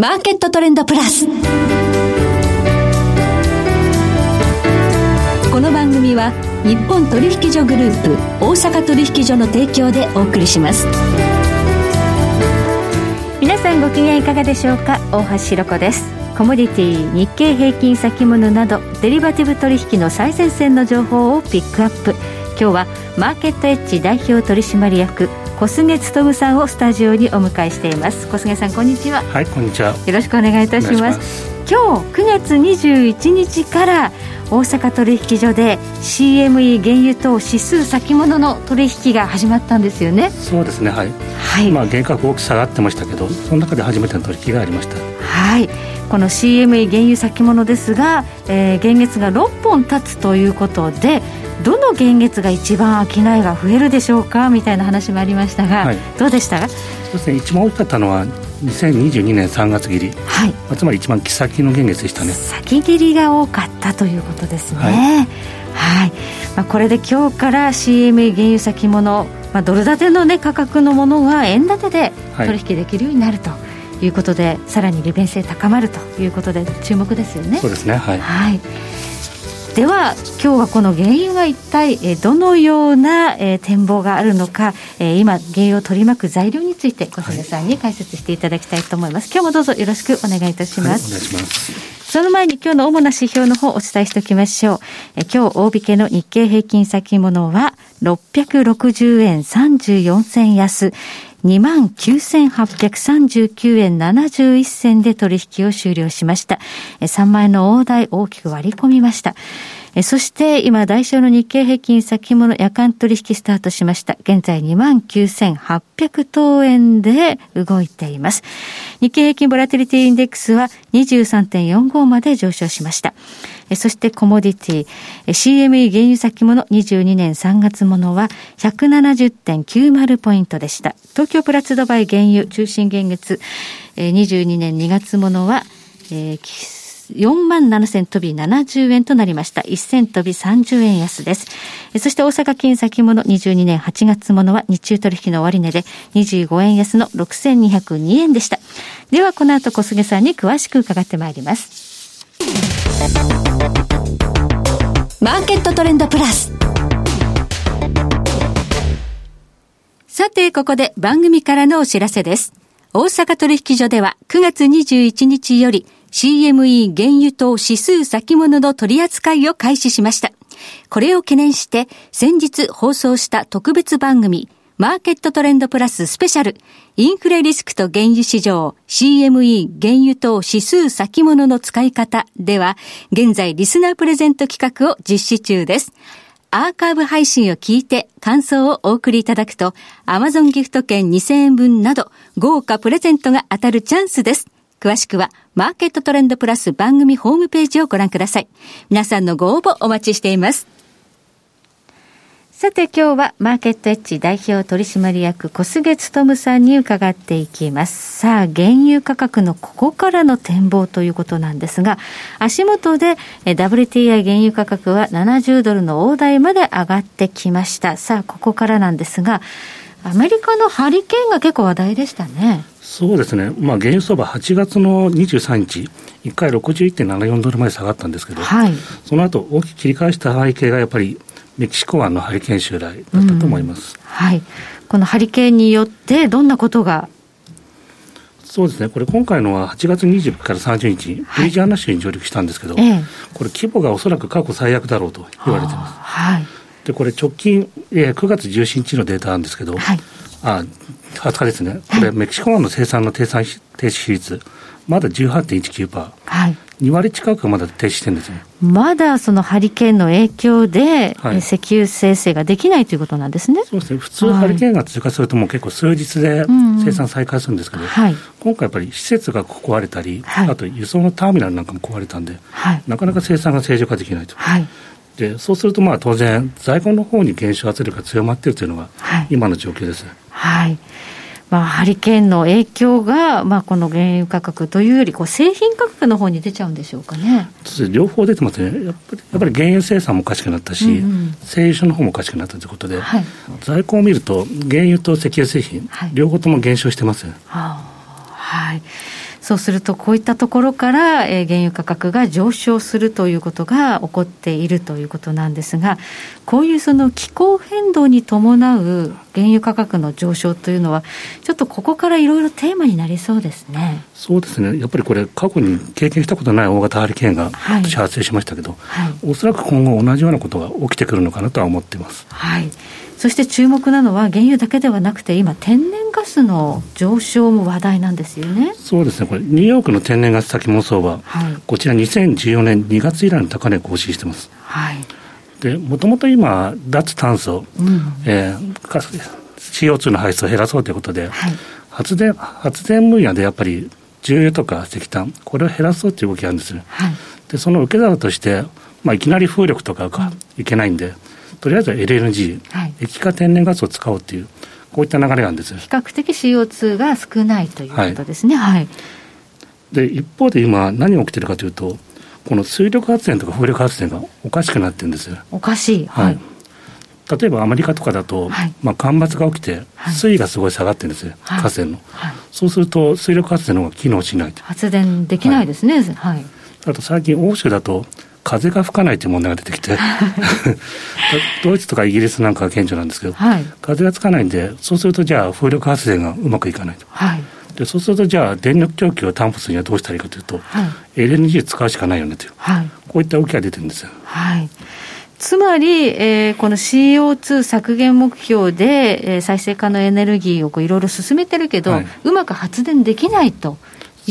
マーケットトレンドプラス。この番組は日本取引所グループ大阪取引所の提供でお送りします。皆さんご機嫌いかがでしょうか？大橋ろ子です。コモディティ日経平均先物などデリバティブ取引の最前線の情報をピックアップ今日はマーケットエッジ代表取締役小菅勉さんをスタジオにお迎えしています。小菅さんこんにちは。はいこんにちは。よろしくお願いいたします。今日9月21日から大阪取引所で CME 原油等指数先物の取引が始まったんですよね。そうですねはい、はい、まあ原価大きく下がってましたけどその中で初めての取引がありましたはい。この CME 原油先物ですが、えー、現月が6本立つということでどの現月が一番商いが増えるでしょうかみたいな話もありましたが、はい、どうでした？そうですね。一番大きかったのは2022年3月切り、はい。まあ、つまり一番先の現月でしたね。先切りが多かったということですね。はい、はい。まあ、これで今日から CME 原油先物、まあ、ドル建ての、ね、価格のものが円建てで取引できるようになると。いうことでさらに利便性高まるということで注目ですよね。そうですね。はい、はい。では今日はこの原油が一体、えどのような、え展望があるのか、え今原油を取り巻く材料について小菅さんに解説していただきたいと思います、はい、今日もどうぞよろしくお願いいたします、はい、お願いします。その前に今日の主な指標の方をお伝えしておきましょう。え今日大引けの日経平均先物は660円34銭安。29,839円71銭で取引を終了しました。3万円の大台大きく割り込みました。そして今、代償の日経平均先物夜間取引スタートしました。現在29,800等円で動いています。日経平均ボラティリティインデックスは23.45まで上昇しました。そしてコモディティ、CME 原油先物22年3月ものは170.90ポイントでした。東京プラスドバイ原油中心現月、22年2月ものは、えー4万7000飛び70円となりました。1000飛び30円安です。そして大阪金先物22年8月ものは日中取引の終値で25円安の6202円でした。ではこの後小菅さんに詳しく伺ってまいります。マーケットトレンドプラス。さて、ここで番組からのお知らせです。大阪取引所では9月21日より CME 原油等指数先物の取り扱いを開始しました。これを懸念して先日放送した特別番組マーケットトレンドプラススペシャルインフレリスクと原油市場 CME 原油等指数先物の使い方では現在リスナープレゼント企画を実施中です。アーカイブ配信を聞いて感想をお送りいただくと Amazon ギフト券2000円分など豪華プレゼントが当たるチャンスです。詳しくは、マーケットトレンドプラス番組ホームページをご覧ください。皆さんのご応募お待ちしています。さて今日はマーケットエッジ代表取締役小菅勤さんに伺っていきます。さあ、原油価格のここからの展望ということなんですが、足元で WTI 原油価格は70ドルの大台まで上がってきました。さあ、ここからなんですが、アメリカのハリケーンが結構話題でしたね。そうですね、まあ、原油相場、8月の23日、1回61.74ドルまで下がったんですけど、はい、その後大きく切り返した背景がやっぱりメキシコ湾のハリケーン襲来だったと思います、はい、このハリケーンによって、どんなことが？そうですね、これ、今回のは8月20日から30日、ルイジアナ州に上陸したんですけど、はい、これ、規模がおそらく過去最悪だろうと言われてます。はい、でこれ、直近、えー、9月17日のデータなんですけど、はい、あ20日ですね、これ、メキシコ湾の生産の停産停止比率、まだ18.19%、はい、2割近くまだ停止してるんですね。まだそのハリケーンの影響で、はい、石油生成ができないということなんですね。そうですね。普通、ハリケーンが通過すると、もう結構数日で生産再開するんですけど、はい、今回やっぱり施設が壊れたり、はい、あと輸送のターミナルなんかも壊れたんで、なかなか生産が正常化できないと。でそうするとまあ当然、在庫の方に減少圧力が強まっているというのが、今の状況です。はい。まあ、ハリケーンの影響が、まあ、この原油価格というよりこう製品価格の方に出ちゃうんでしょうかね。両方出てますね、やっぱりやっぱり原油生産もおかしくなったし、うんうん、製油所の方もおかしくなったということで、はい、在庫を見ると、原油と石油製品、はい、両方とも減少してます。はあ、はいそうすると、こういったところから、えー、原油価格が上昇するということが起こっているということなんですが、こういうその気候変動に伴う原油価格の上昇というのは、ちょっとここからいろいろテーマになりそうですね。そうですね。やっぱりこれ、過去に経験したことない大型ハリケーンが今年発生しましたけど、はいはい、おそらく今後同じようなことが起きてくるのかなとは思っています。はい。そして注目なのは、原油だけではなくて、今、天然ガスの上昇も話題なんですよね。そうですね、これ、ニューヨークの天然ガス先物相場、はい、こちら、2014年2月以来の高値更新してます。はい。でもともと今、脱炭素、うん、えー、CO2 の排出を減らそうということで、はい、発電発電分野でやっぱり重油とか石炭、これを減らそうという動きがあるんですよ、はい、でその受け皿として、まあ、いきなり風力とかがいけないんで、うんとりあえずは LNG、はい、液化天然ガスを使おうという、こういった流れなんです比較的 CO2 が少ないということですね。はい、はい、で一方で今、何が起きてるかというと、この水力発電とか風力発電がおかしくなってるんですよ。おかしい、はい、例えばアメリカとかだと、はい、まあ、干ばつが起きて、水位がすごい下がってるんですよ、はい、河川の、はい、そうすると水力発電の方が機能しない発電できないですね、はい、あと最近、欧州だと、風が吹かないという問題が出てきて。ドイツとかイギリスなんかが顕著なんですけど、はい、風がつかないんで、そうするとじゃあ風力発電がうまくいかないと。はい。でそうするとじゃあ電力供給を担保するにはどうしたらいいかというと、はい、LNG 使うしかないよねという、はい、こういった動きが出てるんですよ。はい。つまり、えー、この CO2 削減目標で、えー、再生可能エネルギーをこういろいろ進めてるけど、はい、うまく発電できないと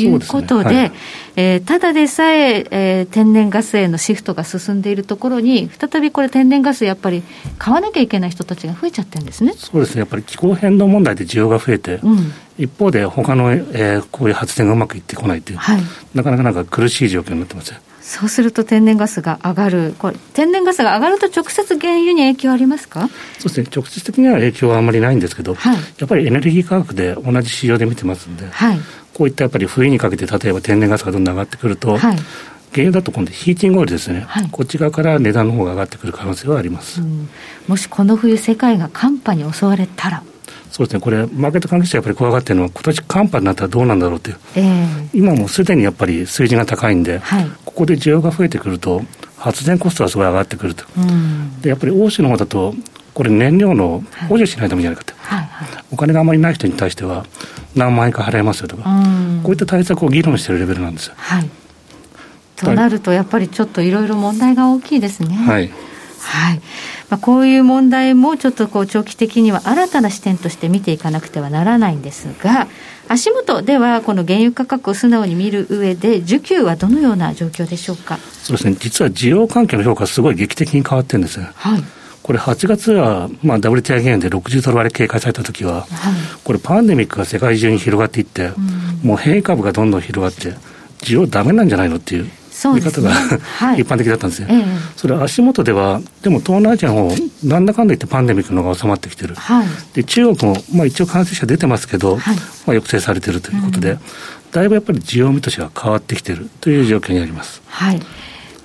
いうことで、でね。はい、えー、ただでさええー、天然ガスへのシフトが進んでいるところに、再びこれ、天然ガス、やっぱり買わなきゃいけない人たちが増えちゃってるんですね。そうですね、やっぱり気候変動問題で需要が増えて、うん、一方で他の、えー、こういう発電がうまくいってこないという、はい、なかなかなんか苦しい状況になってますそうすると天然ガスが上がる、これ、天然ガスが上がると直接原油に影響ありますか？そうですね、直接的には影響はあんまりないんですけど、はい、やっぱりエネルギー価格で同じ市場で見てますんで、はい、こういったやっぱり冬にかけて、例えば天然ガスがどんどん上がってくると、はい、原油だと今度、ヒーティングオイルですね、はい、こっち側から値段の方が上がってくる可能性はあります、うん、もしこの冬、世界が寒波に襲われたら。そうですね、これ、マーケット関係者やっぱり怖がってるのは、今年寒波になったらどうなんだろうという、えー、今もすでにやっぱり数字が高いんで、はい、ここで需要が増えてくると、発電コストがすごい上がってくると、うん、でやっぱり欧州の方だと、これ、燃料の補助しないといいんじゃないかと、はいはい、お金があまりない人に対しては、何万円か払えますよとか、こういった対策を議論しているレベルなんですよ。はい、となると、やっぱりちょっといろいろ問題が大きいですね。はい。はい。まあ、こういう問題もちょっとこう長期的には新たな視点として見ていかなくてはならないんですが、足元ではこの原油価格を素直に見る上で、需給はどのような状況でしょうか？そうですね、実は需要関係の評価、すごい劇的に変わってるんです。はいこれ8月は、まあ、WTI 減で60ドル割れ警戒されたときは、はい、これパンデミックが世界中に広がっていって、うん、もう変異株がどんどん広がって、需要だめなんじゃないのっていう見方が、ねはい、一般的だったんですよ。ええ、それ足元では、でも東南アジアの方、なんだかんだ言ってパンデミックの方が収まってきてる。はい、で、中国も、まあ一応感染者出てますけど、はい、まあ抑制されてるということで、うん、だいぶやっぱり需要見通しが変わってきてるという状況にあります。はい。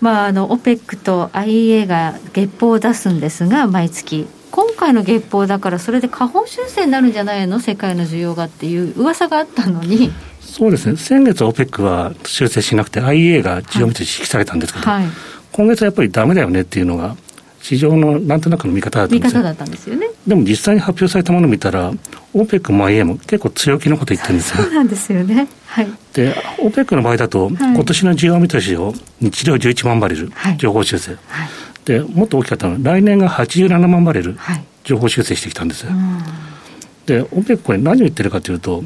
まあ、あの OPEC と IEA が月報を出すんですが、毎月。今回の月報だから、それで下方修正になるんじゃないの、世界の需要がっていう噂があったのに。そうですね、先月、OPEC は修正しなくて、IEA が需要見通し引き下げたんですけど、はい、今月はやっぱりだめだよねっていうのが、市場のなんとなくの見方だったんですよ。見方だったんですよね。でも実際に発表されたものを見たら、OPEC も IEA も結構強気のこと言ってるんですよ。そうなんですよね。はい。で、OPEC の場合だと、はい、今年の需要見通しを日量11万バレル、はい、情報修正。はい、で、もっと大きかったのは、来年が87万バレル、情報修正してきたんですよ。で、OPEC これ何を言ってるかというと、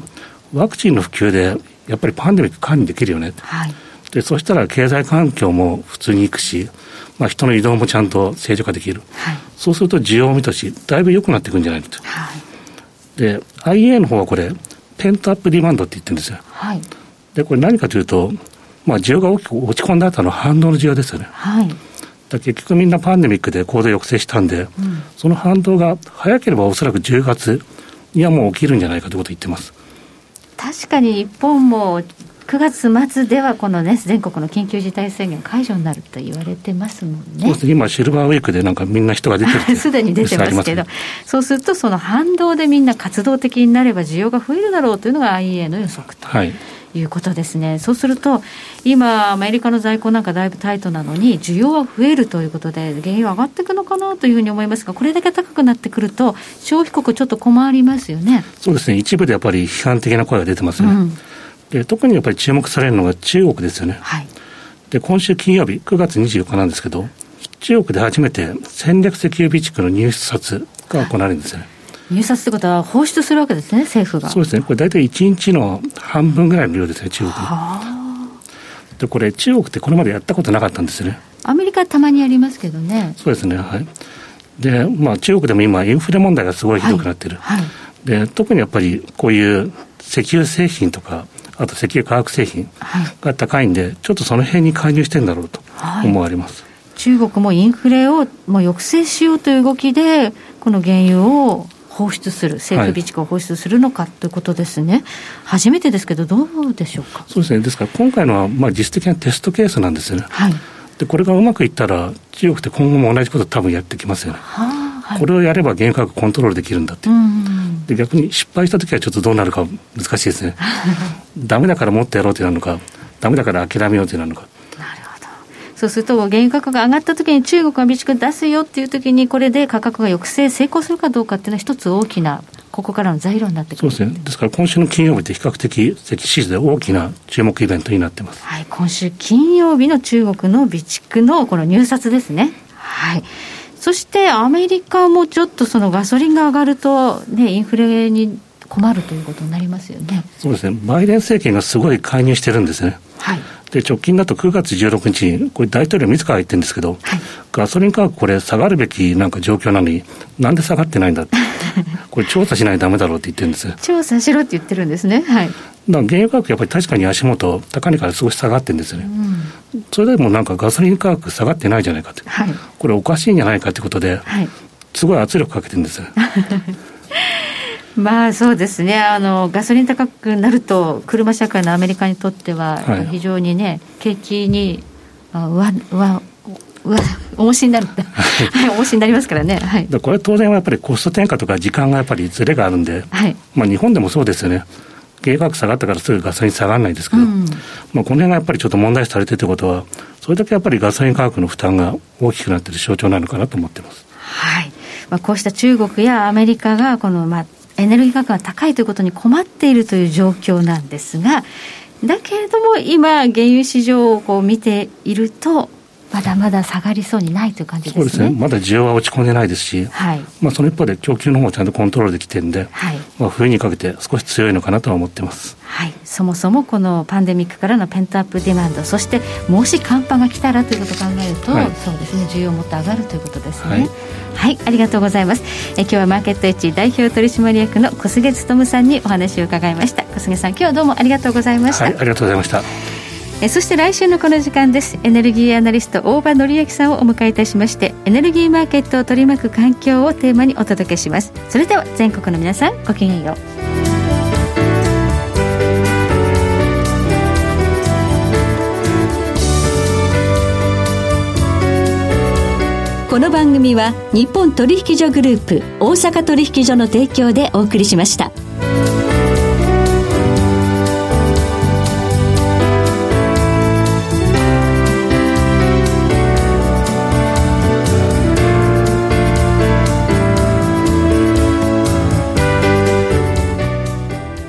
ワクチンの普及で、やっぱりパンデミック管理できるよね。はい、で、そしたら経済環境も普通にいくし、まあ、人の移動もちゃんと正常化できる、はい、そうすると需要見通し、だいぶ良くなっていくんじゃないかと。はい、で、IA の方はこれ、ペントアップディマンドって言ってるんですよ。はい、で、これ何かというと、まあ、需要が大きく落ち込んだ後の反動の需要ですよね。はい、だ結局みんなパンデミックで行動抑制したんで、うん、その反動が早ければおそらく10月にはもう起きるんじゃないかということを言ってます。確かに日本も9月末ではこのね全国の緊急事態宣言解除になると言われてますもんね。今シルバーウィークでなんかみんな人が出てる すでに出てますけど、そうするとその反動でみんな活動的になれば需要が増えるだろうというのが IEA の予測と。はいいうことですね。そうすると、今、アメリカの在庫なんかだいぶタイトなのに、需要は増えるということで、原油上がっていくのかなというふうに思いますが、これだけ高くなってくると、消費国、ちょっと困りますよね。そうですね、一部でやっぱり批判的な声が出てますね。うん、で特にやっぱり注目されるのが中国ですよね。はい、で今週金曜日、9月24日なんですけど、中国で初めて戦略石油備蓄の入札が行われるんですよね。はい入札ってことは放出するわけですね、政府が。そうですね、これ大体1日の半分ぐらいの量ですね、中国で、これ、中国ってこれまでやったことなかったんですよね。アメリカたまにやりますけどね。そうですね、はい。で、まあ、中国でも今、インフレ問題がすごいひどくなってる。はいはい、で、特にやっぱりこういう石油製品とか、あと石油化学製品が高いんで、はい、ちょっとその辺に介入してるんだろうと思われます。中国もインフレをもう抑制しようという動きで、この原油を放出する、政府備蓄を放出するのかということですね、はい、初めてですけど、どうでしょうか？そうですね、ですから今回のはまあ実質的なテストケースなんですよね。はい、でこれがうまくいったら、中国って今後も同じこと多分やってきますよね。はあはい、これをやれば原価格コントロールできるんだって。で逆に失敗したときはちょっとどうなるか難しいですね。だめだからもっとやろうってなるのか、だめだから諦めようってなるのか。そうすると、原油価格が上がったときに中国が備蓄出すよっていうときに、これで価格が抑制成功するかどうかっていうのは、一つ大きな、ここからの材料になってくるそうですね、ですから今週の金曜日って比較的、石シーズで大きな注目イベントになってます、はい、今週金曜日の中国の備蓄のこの入札ですね。はいそしてアメリカもちょっとそのガソリンが上がると、ね、インフレに困るということになりますよね。そうですね。バイデン政権がすごい介入してるんですね。はい。で、直近だと9月16日に、これ大統領自ら言ってるんですけど、はい、ガソリン価格これ下がるべきなんか状況なのに、なんで下がってないんだって。これ調査しないとダメだろうって言ってるんです。調査しろって言ってるんですね。はい。だから原油価格やっぱり確かに足元、高値から少し下がってるんですよね。うん、それでもなんかガソリン価格下がってないじゃないかって。はい、これおかしいんじゃないかってことで、はい、すごい圧力かけてるんです。まあそうですねあの、ガソリン高くなると、車社会のアメリカにとっては、非常にね、景気に、あうわ、うわ、うわ、重しになる、はい、重しになりますからね、はい、これ、当然はやっぱりコスト転嫁とか時間がやっぱりずれがあるんで、はい。まあ、日本でもそうですよね、原油価格下がったからすぐガソリン下がらないですけど、うん、まあ、この辺がやっぱりちょっと問題視されてるということは、それだけやっぱりガソリン価格の負担が大きくなっている象徴なのかなと思ってます。はい。まあ、こうした中国やアメリカがこの、まあ、エネルギー価格が高いということに困っているという状況なんですが、だけれども今、原油市場をこう見ていると、まだまだ下がりそうにないという感じですね。そうですね。まだ需要は落ち込んでないですし、はい、まあその一方で供給の方をちゃんとコントロールできてるんで、はい、まあ冬にかけて少し強いのかなとは思ってます。はい。そもそもこのパンデミックからのペントアップデマンド、そしてもし寒波が来たらということを考えると、はい、そうですね、需要もっと上がるということですね。はいはい、ありがとうございます。え今日はマーケットエッジ代表取締役の小菅勤さんにお話を伺いました。小菅さん、今日はどうもありがとうございました。はい、ありがとうございました。えそして来週のこの時間です。エネルギーアナリスト大場紀之さんをお迎えいたしましてエネルギーマーケットを取り巻く環境をテーマにお届けします。それでは全国の皆さんごきげんよう。この番組は日本取引所グループ大阪取引所の提供でお送りしました。